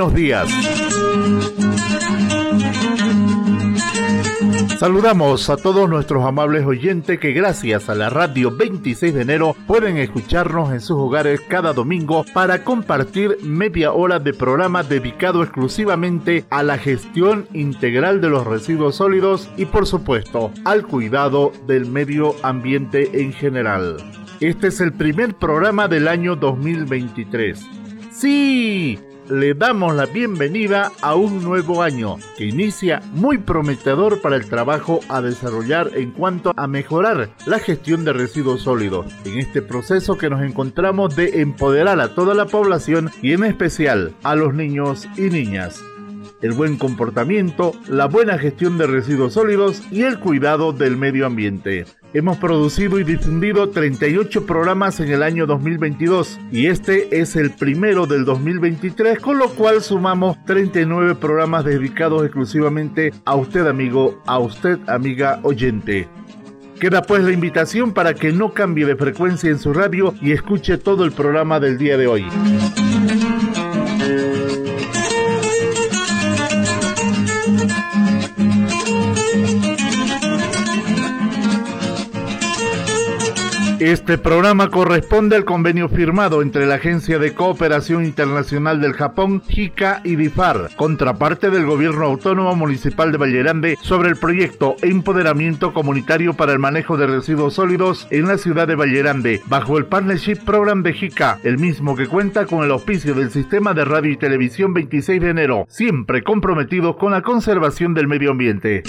Buenos días. Saludamos a todos nuestros amables oyentes que gracias a la radio 26 de enero pueden escucharnos en sus hogares cada domingo para compartir media hora de programa dedicado exclusivamente a la gestión integral de los residuos sólidos y por supuesto al cuidado del medio ambiente en general. Este es el primer programa del año 2023. Sí, le damos la bienvenida a un nuevo año que inicia muy prometedor para el trabajo a desarrollar en cuanto a mejorar la gestión de residuos sólidos. En este proceso que nos encontramos de empoderar a toda la población y en especial a los niños y niñas el buen comportamiento, la buena gestión de residuos sólidos y el cuidado del medio ambiente. Hemos producido y difundido 38 programas en el año 2022 y este es el primero del 2023, con lo cual sumamos 39 programas dedicados exclusivamente a usted amigo, a usted amiga oyente. Queda pues la invitación para que no cambie de frecuencia en su radio y escuche todo el programa del día de hoy. Este programa corresponde al convenio firmado entre la Agencia de Cooperación Internacional del Japón, JICA y DIFAR, contraparte del Gobierno Autónomo Municipal de Vallerande, sobre el proyecto Empoderamiento Comunitario para el Manejo de Residuos Sólidos en la ciudad de Vallerande, bajo el Partnership Program de JICA, el mismo que cuenta con el auspicio del Sistema de Radio y Televisión 26 de enero, siempre comprometidos con la conservación del medio ambiente.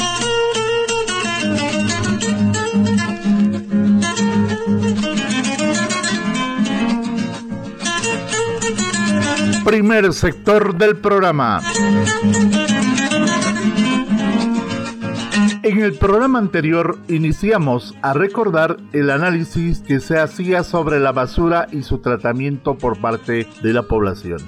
Primer sector del programa. En el programa anterior iniciamos a recordar el análisis que se hacía sobre la basura y su tratamiento por parte de la población.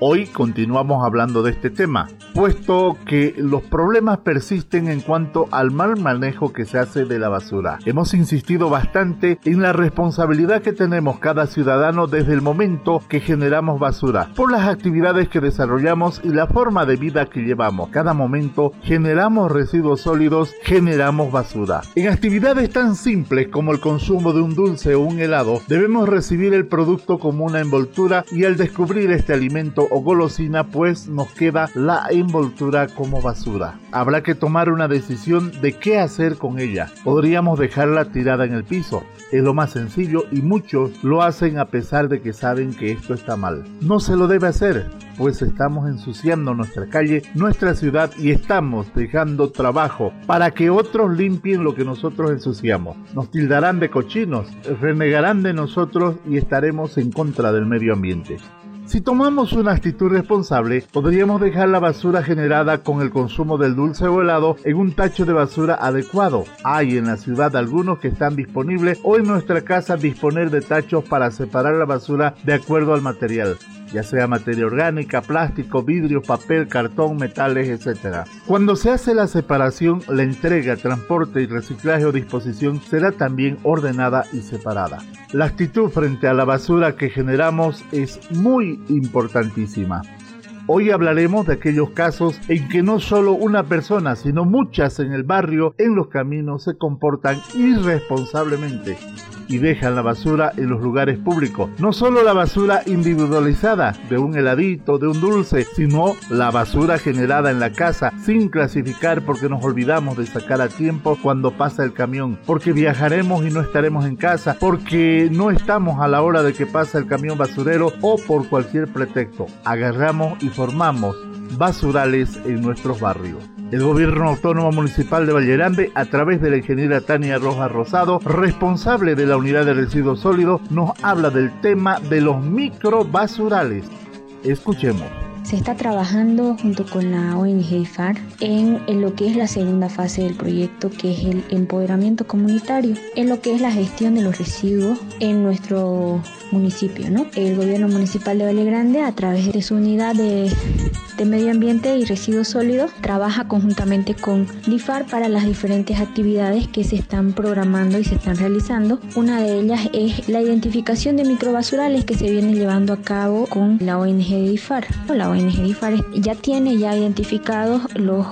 Hoy continuamos hablando de este tema, puesto que los problemas persisten en cuanto al mal manejo que se hace de la basura. Hemos insistido bastante en la responsabilidad que tenemos cada ciudadano desde el momento que generamos basura, por las actividades que desarrollamos y la forma de vida que llevamos. Cada momento generamos residuos sólidos, generamos basura. En actividades tan simples como el consumo de un dulce o un helado, debemos recibir el producto como una envoltura y al descubrir este alimento o golosina pues nos queda la envoltura como basura. Habrá que tomar una decisión de qué hacer con ella. Podríamos dejarla tirada en el piso. Es lo más sencillo y muchos lo hacen a pesar de que saben que esto está mal. No se lo debe hacer, pues estamos ensuciando nuestra calle, nuestra ciudad y estamos dejando trabajo para que otros limpien lo que nosotros ensuciamos. Nos tildarán de cochinos, renegarán de nosotros y estaremos en contra del medio ambiente. Si tomamos una actitud responsable, podríamos dejar la basura generada con el consumo del dulce o helado en un tacho de basura adecuado. Hay en la ciudad algunos que están disponibles o en nuestra casa disponer de tachos para separar la basura de acuerdo al material ya sea materia orgánica, plástico, vidrio, papel, cartón, metales, etc. Cuando se hace la separación, la entrega, transporte y reciclaje o disposición será también ordenada y separada. La actitud frente a la basura que generamos es muy importantísima. Hoy hablaremos de aquellos casos en que no solo una persona, sino muchas en el barrio, en los caminos, se comportan irresponsablemente y dejan la basura en los lugares públicos. No solo la basura individualizada de un heladito, de un dulce, sino la basura generada en la casa sin clasificar porque nos olvidamos de sacar a tiempo cuando pasa el camión, porque viajaremos y no estaremos en casa, porque no estamos a la hora de que pasa el camión basurero o por cualquier pretexto. Agarramos y formamos basurales en nuestros barrios. El gobierno autónomo municipal de Vallerande, a través de la ingeniera Tania Rojas Rosado, responsable de la unidad de residuos sólidos, nos habla del tema de los microbasurales. Escuchemos. se está trabajando junto con la ONG IFAR en, en, lo que es la segunda fase del proyecto, que es el empoderamiento comunitario, en lo que es la gestión de los residuos en nuestro municipio. ¿no? El gobierno municipal de Valle Grande, a través de su unidad de, de medio ambiente y residuos sólidos, trabaja conjuntamente con DIFAR para las diferentes actividades que se están programando y se están realizando. Una de ellas es la identificación de microbasurales que se viene llevando a cabo con la ONG DIFAR. La ONG DIFAR ya tiene ya identificados los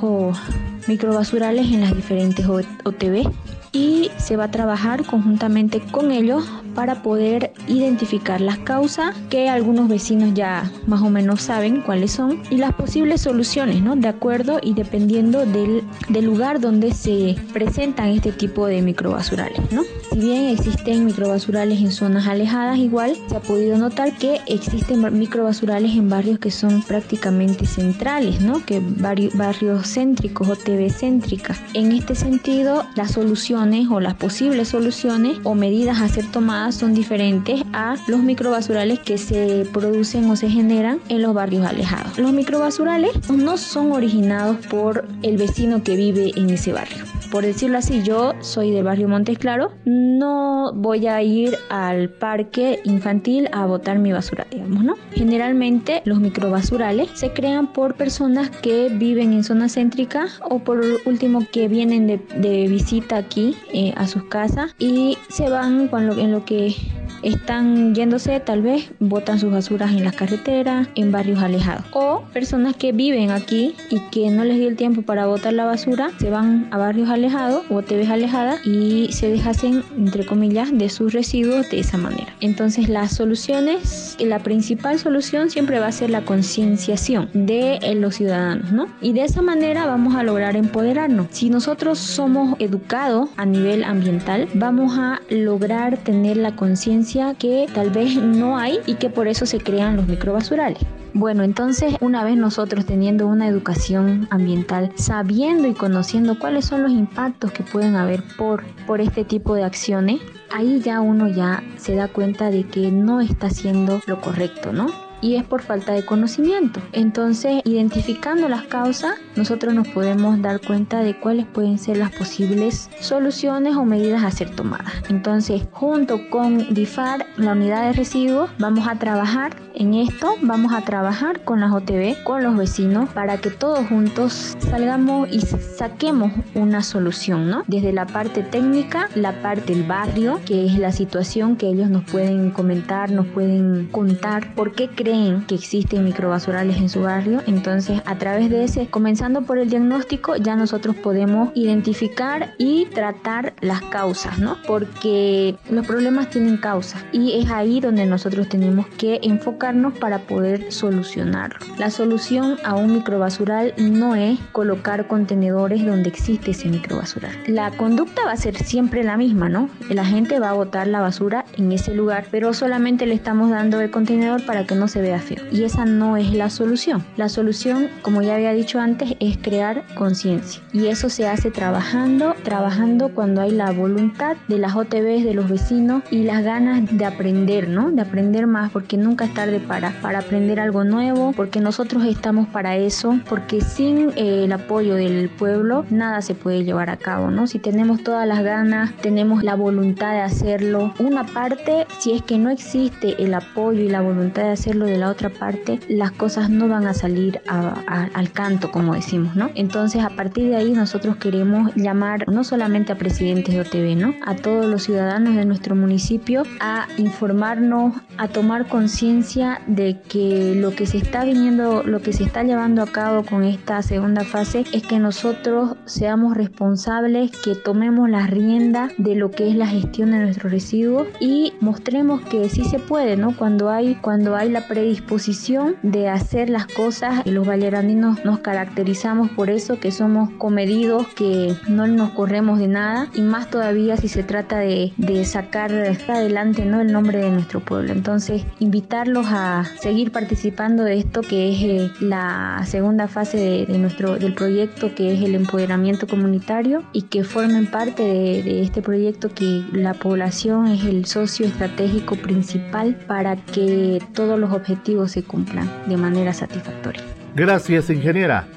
microbasurales en las diferentes OTB y se va a trabajar conjuntamente con ellos para poder identificar las causas que algunos vecinos ya más o menos saben cuáles son y las posibles soluciones, ¿no? De acuerdo y dependiendo del, del lugar donde se presentan este tipo de microbasurales, ¿no? Si bien existen microbasurales en zonas alejadas, igual se ha podido notar que existen microbasurales en barrios que son prácticamente centrales, ¿no? Que barrios, barrios céntricos o TV céntricas. En este sentido, las soluciones o las posibles soluciones o medidas a ser tomadas son diferentes a los microbasurales que se producen o se generan en los barrios alejados. Los microbasurales no son originados por el vecino que vive en ese barrio por decirlo así, yo soy del barrio Montes Claro, no voy a ir al parque infantil a botar mi basura, digamos, ¿no? Generalmente los microbasurales se crean por personas que viven en zona céntrica o por último que vienen de, visita aquí eh, a sus casas y se van con en lo que están yéndose, tal vez botan sus basuras en las carreteras, en barrios alejados. O personas que viven aquí y que no les dio el tiempo para botar la basura, se van a barrios alejados o TVs alejadas y se deshacen, entre comillas, de sus residuos de esa manera. Entonces las soluciones, la principal solución siempre va a ser la concienciación de los ciudadanos, ¿no? Y de esa manera vamos a lograr empoderarnos. Si nosotros somos educados a nivel ambiental, vamos a lograr tener la conciencia que tal vez no hay y que por eso se crean los microbasurales. Bueno, entonces una vez nosotros teniendo una educación ambiental, sabiendo y conociendo cuáles son los impactos que pueden haber por, por este tipo de acciones, ahí ya uno ya se da cuenta de que no está haciendo lo correcto, ¿no? Y es por falta de conocimiento. Entonces, identificando las causas, nosotros nos podemos dar cuenta de cuáles pueden ser las posibles soluciones o medidas a ser tomadas. Entonces, junto con DIFAR, la unidad de residuos, vamos a trabajar en esto, vamos a trabajar con las OTB, con los vecinos, para que todos juntos salgamos y saquemos una solución, ¿no? Desde la parte técnica, la parte del barrio, que es la situación que ellos nos pueden comentar, nos pueden contar por qué creen que existen microbasurales en su barrio. Entonces, a través de ese, comenzando por el diagnóstico, ya nosotros podemos identificar y tratar las causas, ¿no? Porque los problemas tienen causas y es ahí donde nosotros tenemos que enfocarnos para poder solucionarlo. La solución a un microbasural no es colocar contenedores donde existe ese microbasural. La conducta va a ser siempre la misma, ¿no? La gente va a botar la basura en ese lugar, pero solamente le estamos dando el contenedor para que no se vea feo. Y esa no es la solución. La solución, como ya había dicho antes, es crear conciencia. Y eso se hace trabajando, trabajando cuando hay la voluntad de las OTBs, de los vecinos y las ganas de aprender, ¿no? De aprender más, porque nunca es tarde para, para aprender algo nuevo, porque nosotros estamos para eso, porque sin eh, el apoyo del pueblo nada se puede llevar a cabo, ¿no? Si tenemos todas las ganas, tenemos la voluntad de hacerlo, una parte, si es que no existe el apoyo y la voluntad de hacerlo, de la otra parte, las cosas no van a salir al canto, como decimos, ¿no? Entonces, a partir de ahí, nosotros queremos llamar no solamente a presidentes de OTV, ¿no? A todos los ciudadanos de nuestro municipio a informarnos, a tomar conciencia de que lo que se está viniendo, lo que se está llevando a cabo con esta segunda fase es que nosotros seamos responsables, que tomemos la rienda de lo que es la gestión de nuestros residuos y mostremos que sí se puede, ¿no? Cuando hay, cuando hay la predisposición de hacer las cosas. Los vallerandinos nos caracterizamos por eso, que somos comedidos, que no nos corremos de nada y más todavía si se trata de, de sacar adelante ¿no? el nombre de nuestro pueblo. Entonces, invitarlos a seguir participando de esto que es eh, la segunda fase de, nuestro, del proyecto, que es el empoderamiento comunitario y que formen parte de, de este proyecto que la población es el socio estratégico principal para que todos los objetivos se cumplan de manera satisfactoria. Gracias, ingeniera.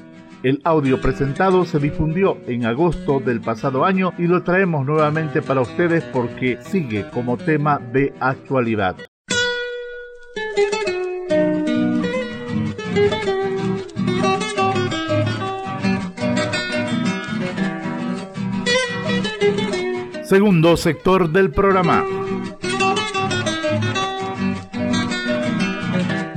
El audio presentado se difundió en agosto del pasado año y lo traemos nuevamente para ustedes porque sigue como tema de actualidad. Segundo sector del programa.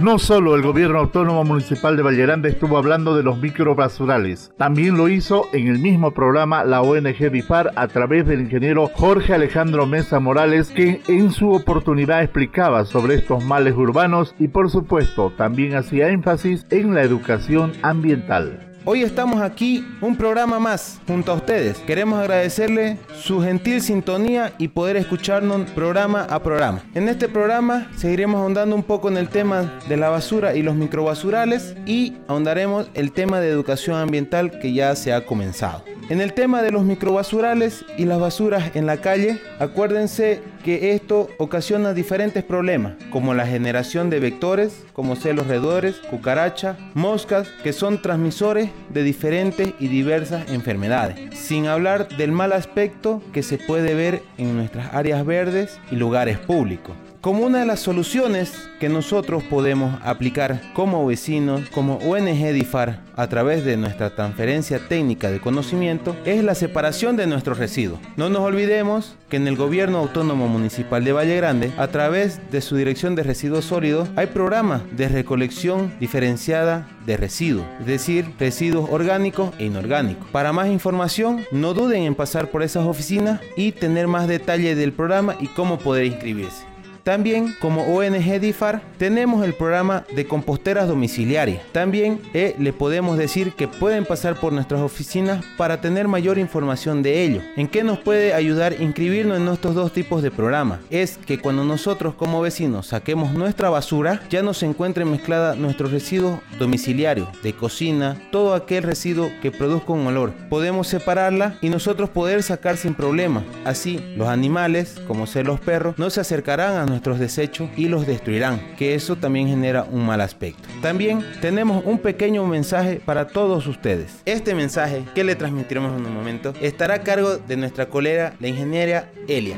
No solo el gobierno autónomo municipal de Vallerande estuvo hablando de los microbasurales, también lo hizo en el mismo programa la ONG DIFAR a través del ingeniero Jorge Alejandro Mesa Morales, que en su oportunidad explicaba sobre estos males urbanos y por supuesto también hacía énfasis en la educación ambiental. Hoy estamos aquí, un programa más, junto a ustedes. Queremos agradecerle su gentil sintonía y poder escucharnos programa a programa. En este programa seguiremos ahondando un poco en el tema de la basura y los microbasurales y ahondaremos el tema de educación ambiental que ya se ha comenzado. En el tema de los microbasurales y las basuras en la calle, acuérdense que esto ocasiona diferentes problemas, como la generación de vectores, como celos redores, cucaracha, moscas, que son transmisores de diferentes y diversas enfermedades, sin hablar del mal aspecto que se puede ver en nuestras áreas verdes y lugares públicos. Como una de las soluciones que nosotros podemos aplicar como vecinos, como ONG DIFAR, a través de nuestra transferencia técnica de conocimiento, es la separación de nuestros residuos. No nos olvidemos que en el Gobierno Autónomo Municipal de Valle Grande, a través de su Dirección de Residuos Sólidos, hay programas de recolección diferenciada de residuos, es decir, residuos orgánicos e inorgánicos. Para más información, no duden en pasar por esas oficinas y tener más detalle del programa y cómo poder inscribirse. También como ONG DIFAR tenemos el programa de composteras domiciliarias. También eh, le podemos decir que pueden pasar por nuestras oficinas para tener mayor información de ello. ¿En qué nos puede ayudar inscribirnos en estos dos tipos de programas? Es que cuando nosotros como vecinos saquemos nuestra basura ya no se encuentre mezclada nuestros residuos domiciliarios de cocina, todo aquel residuo que produzca un olor. Podemos separarla y nosotros poder sacar sin problema. Así los animales, como ser los perros, no se acercarán a nuestros desechos y los destruirán, que eso también genera un mal aspecto. También tenemos un pequeño mensaje para todos ustedes. Este mensaje que le transmitiremos en un momento estará a cargo de nuestra colega, la ingeniera Elia.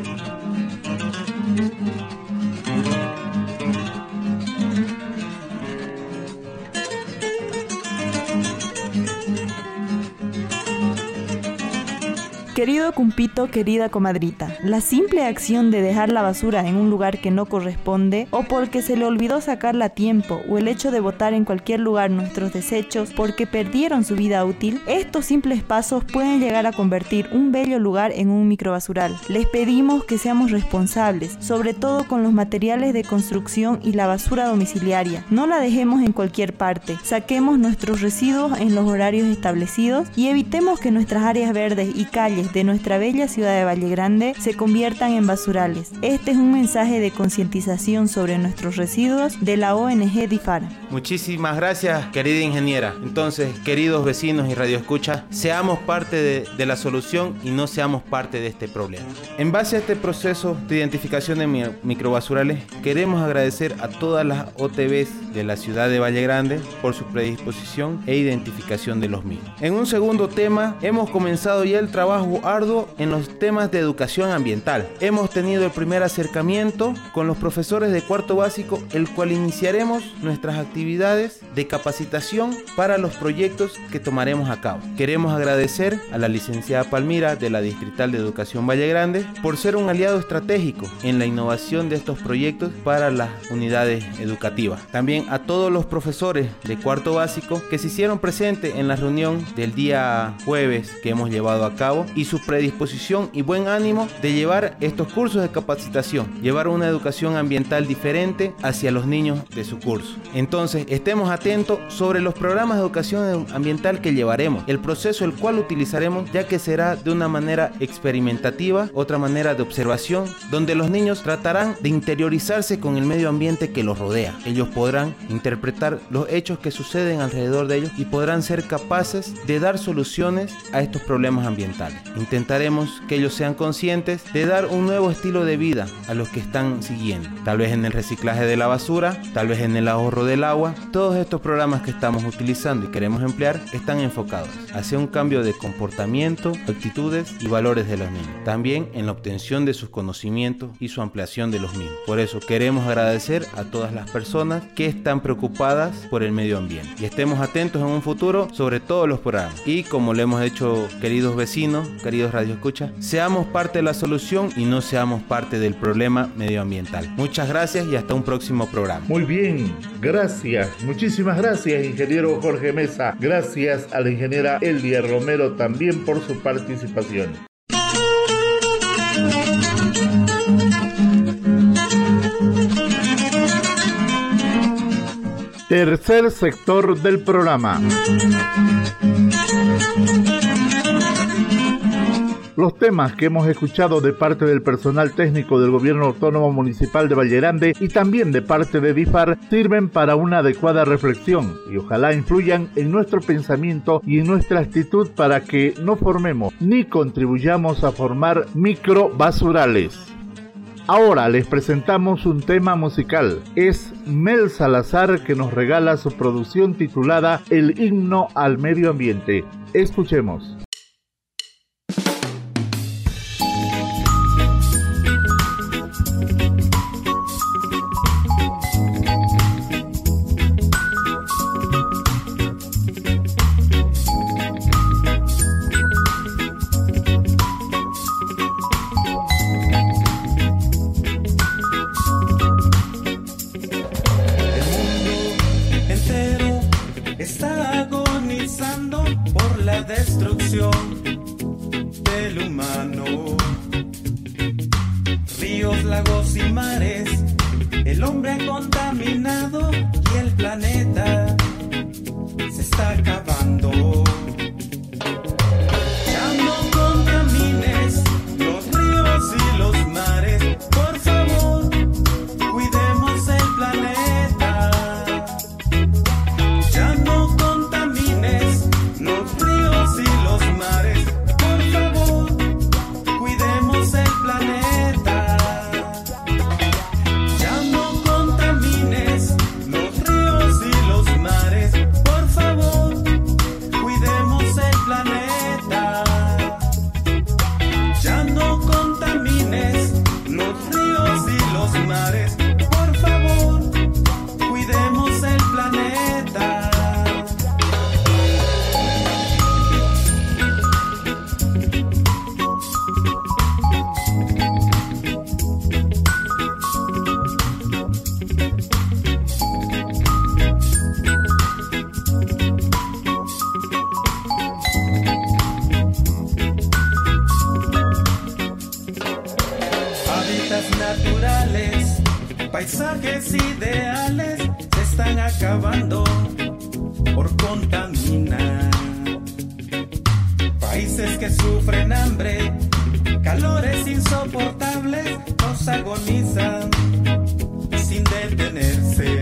Querido cumpito, querida comadrita, la simple acción de dejar la basura en un lugar que no corresponde o porque se le olvidó sacarla a tiempo o el hecho de botar en cualquier lugar nuestros desechos porque perdieron su vida útil, estos simples pasos pueden llegar a convertir un bello lugar en un microbasural. Les pedimos que seamos responsables, sobre todo con los materiales de construcción y la basura domiciliaria. No la dejemos en cualquier parte, saquemos nuestros residuos en los horarios establecidos y evitemos que nuestras áreas verdes y calles de nuestra bella ciudad de Valle Grande se conviertan en basurales. Este es un mensaje de concientización sobre nuestros residuos de la ONG DIFAR. Muchísimas gracias, querida ingeniera. Entonces, queridos vecinos y radioescuchas, seamos parte de, de la solución y no seamos parte de este problema. En base a este proceso de identificación de microbasurales, queremos agradecer a todas las OTBs de la ciudad de Valle Grande por su predisposición e identificación de los mismos. En un segundo tema, hemos comenzado ya el trabajo arduo en los temas de educación ambiental. Hemos tenido el primer acercamiento con los profesores de cuarto básico, el cual iniciaremos nuestras actividades de capacitación para los proyectos que tomaremos a cabo. Queremos agradecer a la licenciada Palmira de la Distrital de Educación Valle Grande por ser un aliado estratégico en la innovación de estos proyectos para las unidades educativas. También a todos los profesores de cuarto básico que se hicieron presentes en la reunión del día jueves que hemos llevado a cabo y su predisposición y buen ánimo de llevar estos cursos de capacitación, llevar una educación ambiental diferente hacia los niños de su curso. Entonces, estemos atentos sobre los programas de educación ambiental que llevaremos, el proceso el cual utilizaremos ya que será de una manera experimentativa, otra manera de observación, donde los niños tratarán de interiorizarse con el medio ambiente que los rodea. Ellos podrán interpretar los hechos que suceden alrededor de ellos y podrán ser capaces de dar soluciones a estos problemas ambientales. Intentaremos que ellos sean conscientes de dar un nuevo estilo de vida a los que están siguiendo. Tal vez en el reciclaje de la basura, tal vez en el ahorro del agua. Todos estos programas que estamos utilizando y queremos emplear están enfocados hacia un cambio de comportamiento, actitudes y valores de los niños. También en la obtención de sus conocimientos y su ampliación de los mismos. Por eso queremos agradecer a todas las personas que están preocupadas por el medio ambiente. Y estemos atentos en un futuro sobre todos los programas. Y como le hemos hecho, queridos vecinos, queridos radioescuchas, seamos parte de la solución y no seamos parte del problema medioambiental. Muchas gracias y hasta un próximo programa. Muy bien, gracias. Muchísimas gracias, ingeniero Jorge Mesa. Gracias a la ingeniera Elia Romero también por su participación. Tercer sector del programa. Los temas que hemos escuchado de parte del personal técnico del Gobierno Autónomo Municipal de Vallerande y también de parte de DIFAR sirven para una adecuada reflexión y ojalá influyan en nuestro pensamiento y en nuestra actitud para que no formemos ni contribuyamos a formar microbasurales. Ahora les presentamos un tema musical. Es Mel Salazar que nos regala su producción titulada El himno al medio ambiente. Escuchemos. paisajes ideales se están acabando por contaminar. Países que sufren hambre, calores insoportables, nos agonizan sin detenerse.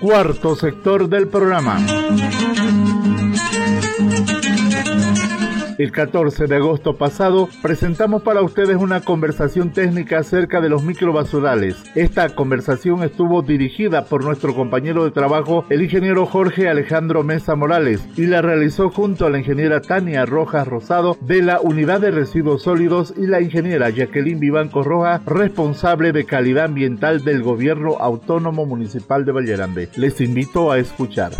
Cuarto sector del programa. El 14 de agosto pasado presentamos para ustedes una conversación técnica acerca de los microbasurales. Esta conversación estuvo dirigida por nuestro compañero de trabajo, el ingeniero Jorge Alejandro Mesa Morales, y la realizó junto a la ingeniera Tania Rojas Rosado de la Unidad de Residuos Sólidos y la ingeniera Jacqueline Vivanco Roja, responsable de calidad ambiental del Gobierno Autónomo Municipal de Vallerande. Les invito a escuchar.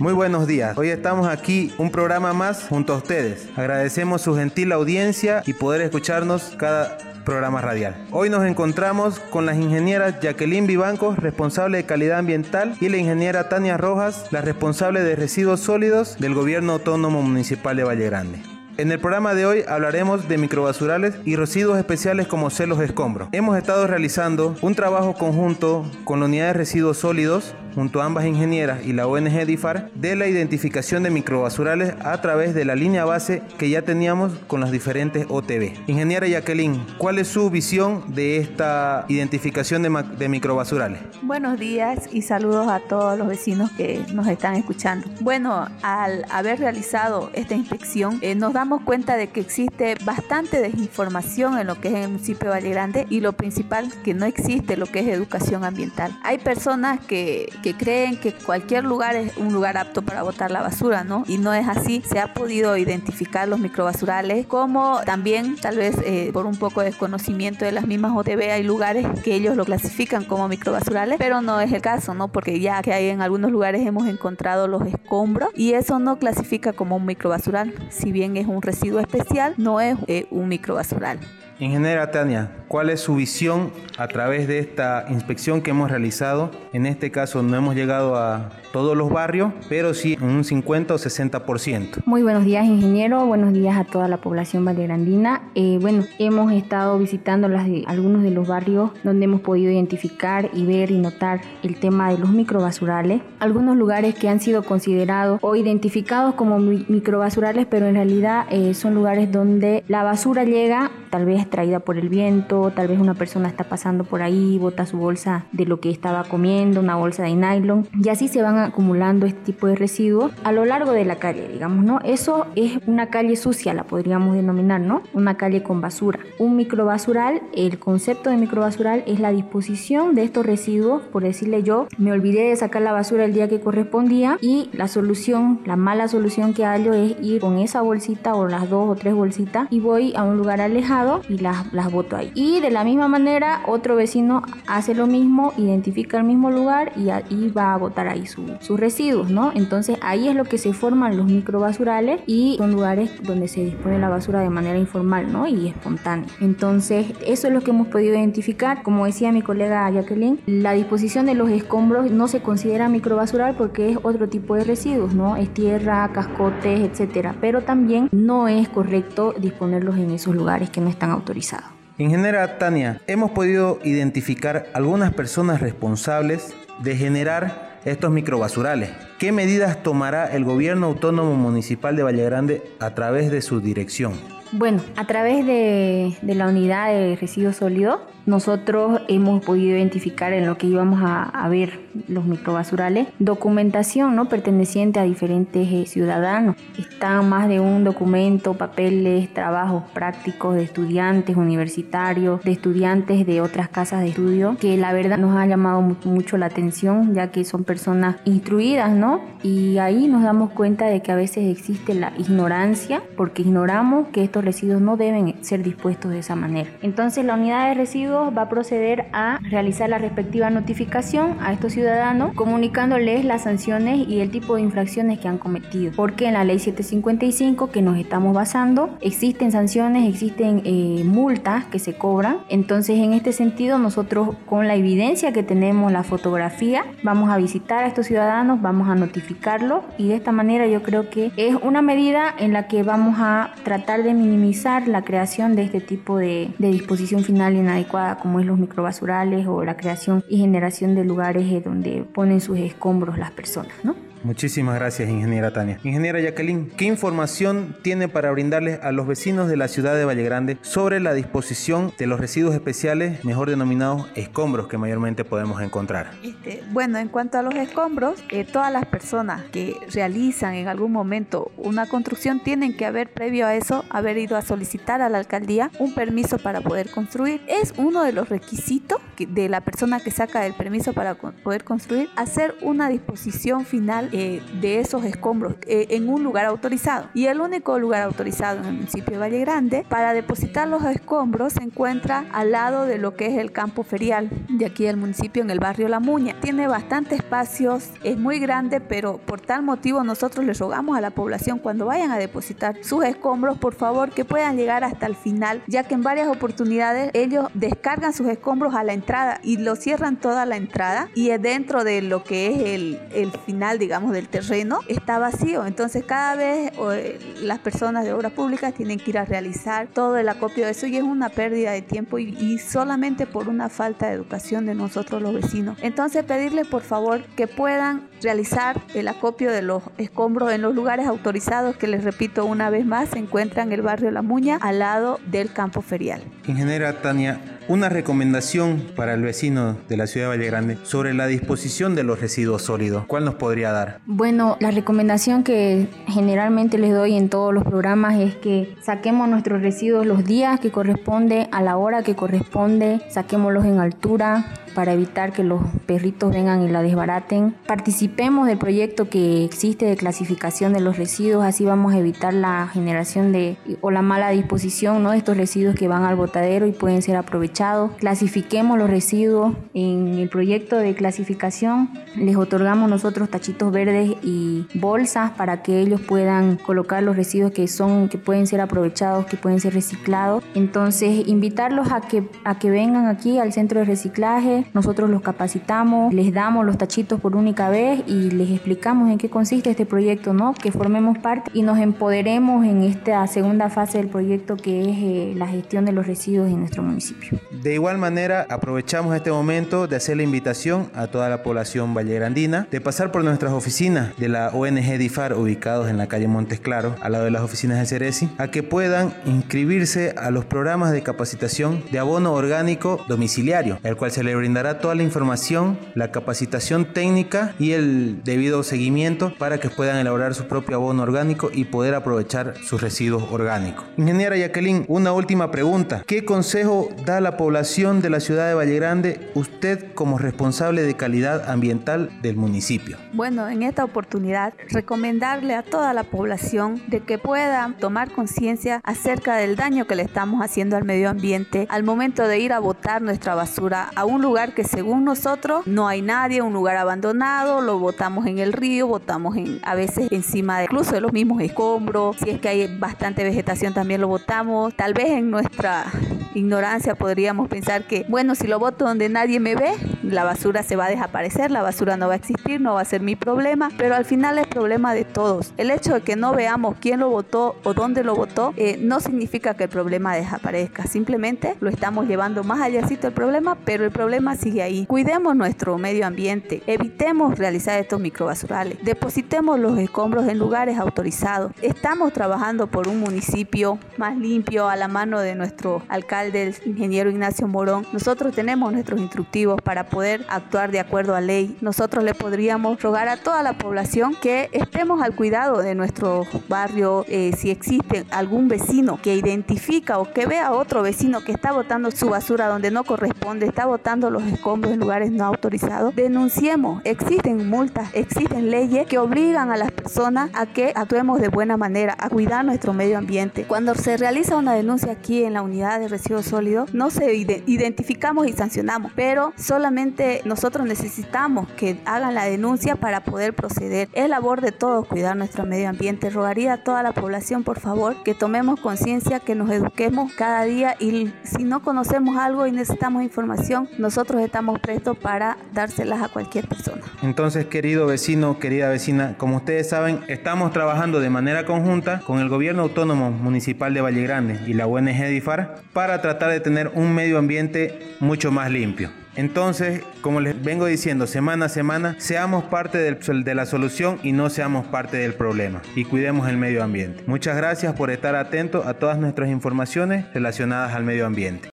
Muy buenos días. Hoy estamos aquí un programa más junto a ustedes. Agradecemos su gentil audiencia y poder escucharnos cada programa radial. Hoy nos encontramos con las ingenieras Jacqueline Vivancos, responsable de calidad ambiental, y la ingeniera Tania Rojas, la responsable de residuos sólidos del Gobierno Autónomo Municipal de Valle Grande. En el programa de hoy hablaremos de microbasurales y residuos especiales como celos escombros. Hemos estado realizando un trabajo conjunto con la unidad de residuos sólidos junto a ambas ingenieras y la ONG DIFAR de la identificación de microbasurales a través de la línea base que ya teníamos con las diferentes OTB. Ingeniera Jacqueline, ¿cuál es su visión de esta identificación de, de microbasurales? Buenos días y saludos a todos los vecinos que nos están escuchando. Bueno, al haber realizado esta inspección eh, nos damos cuenta de que existe bastante desinformación en lo que es el municipio de Valle Grande y lo principal que no existe lo que es educación ambiental. Hay personas que creen que cualquier lugar es un lugar apto para botar la basura, ¿no? Y no es así. Se ha podido identificar los microbasurales como también tal vez eh, por un poco de desconocimiento de las mismas OTB hay lugares que ellos lo clasifican como microbasurales, pero no es el caso, ¿no? Porque ya que hay en algunos lugares hemos encontrado los escombros y eso no clasifica como un microbasural. Si bien es un residuo especial, no es eh, un microbasural. Ingeniera Tania, ¿cuál es su visión a través de esta inspección que hemos realizado? En este caso no hemos llegado a todos los barrios, pero sí en un 50 o 60%. Muy buenos días, ingeniero. Buenos días a toda la población vallegrandina. Eh, bueno, hemos estado visitando algunos de los barrios donde hemos podido identificar y ver y notar el tema de los microbasurales. Algunos lugares que han sido considerados o identificados como microbasurales, pero en realidad eh, son lugares donde la basura llega tal vez traída por el viento, tal vez una persona está pasando por ahí, bota su bolsa de lo que estaba comiendo, una bolsa de nylon, y así se van acumulando este tipo de residuos a lo largo de la calle, digamos, ¿no? Eso es una calle sucia, la podríamos denominar, ¿no? Una calle con basura. Un microbasural, el concepto de microbasural es la disposición de estos residuos, por decirle yo, me olvidé de sacar la basura el día que correspondía y la solución, la mala solución que hallo es ir con esa bolsita o las dos o tres bolsitas y voy a un lugar alejado y las, las boto ahí. De la misma manera, otro vecino hace lo mismo, identifica el mismo lugar y, y va a botar ahí su, sus residuos, ¿no? Entonces ahí es lo que se forman los microbasurales y son lugares donde se dispone la basura de manera informal, ¿no? Y espontánea. Entonces eso es lo que hemos podido identificar. Como decía mi colega Jacqueline, la disposición de los escombros no se considera microbasural porque es otro tipo de residuos, ¿no? Es tierra, cascotes, etcétera. Pero también no es correcto disponerlos en esos lugares que no están autorizados. Ingeniera Tania, hemos podido identificar algunas personas responsables de generar estos microbasurales. ¿Qué medidas tomará el gobierno autónomo municipal de Valle Grande a través de su dirección? Bueno, a través de, la unidad de residuos sólidos, nosotros hemos podido identificar en lo que íbamos a, ver los microbasurales documentación no perteneciente a diferentes eh, ciudadanos. Están más de un documento, papeles, trabajos prácticos de estudiantes universitarios, de estudiantes de otras casas de estudio, que la verdad nos ha llamado mucho la atención, ya que son personas instruidas, ¿no? Y ahí nos damos cuenta de que a veces existe la ignorancia, porque ignoramos que estos residuos no deben ser dispuestos de esa manera. Entonces la unidad de residuos va a proceder a realizar la respectiva notificación a estos ciudadanos, comunicándoles las sanciones y el tipo de infracciones que han cometido. Porque en la ley 755 que nos estamos basando, existen sanciones, existen eh, multas que se cobran. Entonces en este sentido nosotros con la evidencia que tenemos, la fotografía, vamos a visitar a estos ciudadanos, vamos a notificarlos y de esta manera yo creo que es una medida en la que vamos a tratar de minimizar la creación de este tipo de, disposición final inadecuada como es los microbasurales o la creación y generación de lugares donde ponen sus escombros las personas, ¿no? Muchísimas gracias, ingeniera Tania. Ingeniera Jacqueline, ¿qué información tiene para brindarles a los vecinos de la ciudad de Valle Grande sobre la disposición de los residuos especiales, mejor denominados escombros, que mayormente podemos encontrar? Este, bueno, en cuanto a los escombros, eh, todas las personas que realizan en algún momento una construcción tienen que haber, previo a eso, haber ido a solicitar a la alcaldía un permiso para poder construir. Es uno de los requisitos de la persona que saca el permiso para poder construir, hacer una disposición final eh, de esos escombros eh, en un lugar autorizado. Y el único lugar autorizado en el municipio de Valle Grande para depositar los escombros se encuentra al lado de lo que es el campo ferial de aquí del municipio en el barrio La Muña. Tiene bastante espacios, es muy grande, pero por tal motivo nosotros les rogamos a la población cuando vayan a depositar sus escombros, por favor que puedan llegar hasta el final, ya que en varias oportunidades ellos descargan sus escombros a la entrada y lo cierran toda la entrada y dentro de lo que es el, el final, digamos, del terreno está vacío. Entonces cada vez eh, las personas de obras públicas tienen que ir a realizar todo el acopio de eso y es una pérdida de tiempo y, y solamente por una falta de educación de nosotros los vecinos. Entonces pedirles por favor que puedan realizar el acopio de los escombros en los lugares autorizados que les repito una vez más se encuentran en el barrio La Muña al lado del campo ferial. Ingeniera Tania, una recomendación para el vecino de la ciudad de Valle Grande sobre la disposición de los residuos sólidos. ¿Cuál nos podría dar? Bueno, la recomendación que generalmente les doy en todos los programas es que saquemos nuestros residuos los días que corresponde, a la hora que corresponde, saquémoslos en altura, para evitar que los perritos vengan y la desbaraten. Participemos del proyecto que existe de clasificación de los residuos, así vamos a evitar la generación de o la mala disposición de estos residuos que van al y pueden ser aprovechados. Clasifiquemos los residuos en el proyecto de clasificación. Les otorgamos nosotros tachitos verdes y bolsas para que ellos puedan colocar los residuos que son que pueden ser aprovechados, que pueden ser reciclados. Entonces, invitarlos a que a que vengan aquí al centro de reciclaje nosotros los capacitamos, les damos los tachitos por única vez y les explicamos en qué consiste este proyecto, ¿no? Que formemos parte y nos empoderemos en esta segunda fase del proyecto que es eh, la gestión de los residuos en nuestro municipio. De igual manera, aprovechamos este momento de hacer la invitación a toda la población vallegrandina de pasar por nuestras oficinas de la ONG DIFAR ubicados en la calle Montes Claro, al lado de las oficinas de Ceresi, a que puedan inscribirse a los programas de capacitación de abono orgánico domiciliario, el cual se le brindará toda la información, la capacitación técnica y el debido seguimiento para que puedan elaborar su propio abono orgánico y poder aprovechar sus residuos orgánicos. Ingeniera Jacqueline, una última pregunta. ¿Qué consejo da la población de la ciudad de Valle Grande usted como responsable de calidad ambiental del municipio? Bueno, en esta oportunidad recomendarle a toda la población de que puedan tomar conciencia acerca del daño que le estamos haciendo al medio ambiente al momento de ir a botar nuestra basura a un lugar que según nosotros no hay nadie, un lugar abandonado, lo botamos en el río, botamos en, a veces encima de incluso de los mismos escombros, si es que hay bastante vegetación también lo botamos, tal vez en nuestra ignorancia podríamos pensar que, bueno, si lo boto donde nadie me ve, la basura se va a desaparecer, la basura no va a existir, no va a ser mi problema, pero al final es problema de todos. El hecho de que no veamos quién lo votó o dónde lo votó eh, no significa que el problema desaparezca, simplemente lo estamos llevando más allá el problema, pero el problema sigue ahí. Cuidemos nuestro medio ambiente, evitemos realizar estos microbasurales, depositemos los escombros en lugares autorizados. Estamos trabajando por un municipio más limpio a la mano de nuestro alcalde, el ingeniero Ignacio Morón. Nosotros tenemos nuestros instructivos para poder actuar de acuerdo a ley. Nosotros le podríamos rogar a toda la población que estemos al cuidado de nuestro barrio. Eh, si existe algún vecino que identifica o que vea a otro vecino que está botando su basura donde no corresponde, está botando los escombros en lugares no autorizados, denunciemos. Existen multas, existen leyes que obligan a las personas a que actuemos de buena manera, a cuidar nuestro medio ambiente. Cuando se realiza una denuncia aquí en la unidad de residuos sólidos, no se identificamos y sancionamos, pero solamente nosotros necesitamos que hagan la denuncia para poder proceder. Es labor de todos cuidar nuestro medio ambiente. Rogaría a toda la población, por favor, que tomemos conciencia, que nos eduquemos cada día y si no conocemos algo y necesitamos información, nosotros estamos prestos para dárselas a cualquier persona. Entonces, querido vecino, querida vecina, como ustedes saben, estamos trabajando de manera conjunta con el Gobierno Autónomo Municipal de Valle Grande y la ONG DIFAR para tratar de tener un medio ambiente mucho más limpio. Entonces, como les vengo diciendo semana a semana, seamos parte de la solución y no seamos parte del problema y cuidemos el medio ambiente. Muchas gracias por estar atentos a todas nuestras informaciones relacionadas al medio ambiente.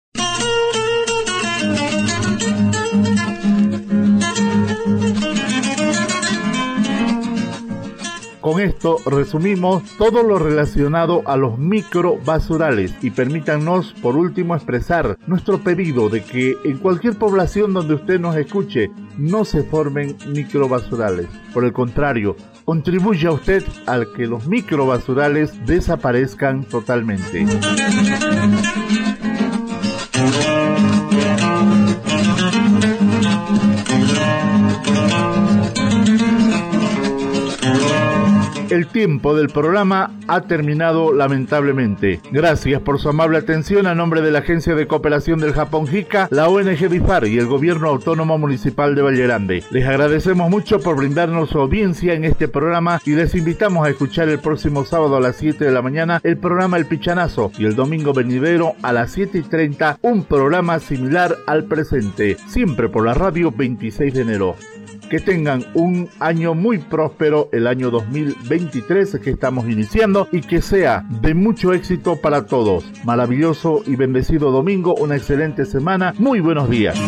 Con esto resumimos todo lo relacionado a los microbasurales y permítanos por último expresar nuestro pedido de que en cualquier población donde usted nos escuche no se formen microbasurales. Por el contrario, contribuya usted al que los microbasurales desaparezcan totalmente. El tiempo del programa ha terminado lamentablemente. Gracias por su amable atención a nombre de la Agencia de Cooperación del Japón JICA, la ONG BIFAR y el Gobierno Autónomo Municipal de Vallerande. Les agradecemos mucho por brindarnos su audiencia en este programa y les invitamos a escuchar el próximo sábado a las 7 de la mañana el programa El Pichanazo y el domingo venidero a las 7 y 30 un programa similar al presente, siempre por la radio 26 de enero que tengan un año muy próspero, el año 2023 que estamos iniciando y que sea de mucho éxito para todos. Maravilloso y bendecido domingo, una excelente semana, muy buenos días.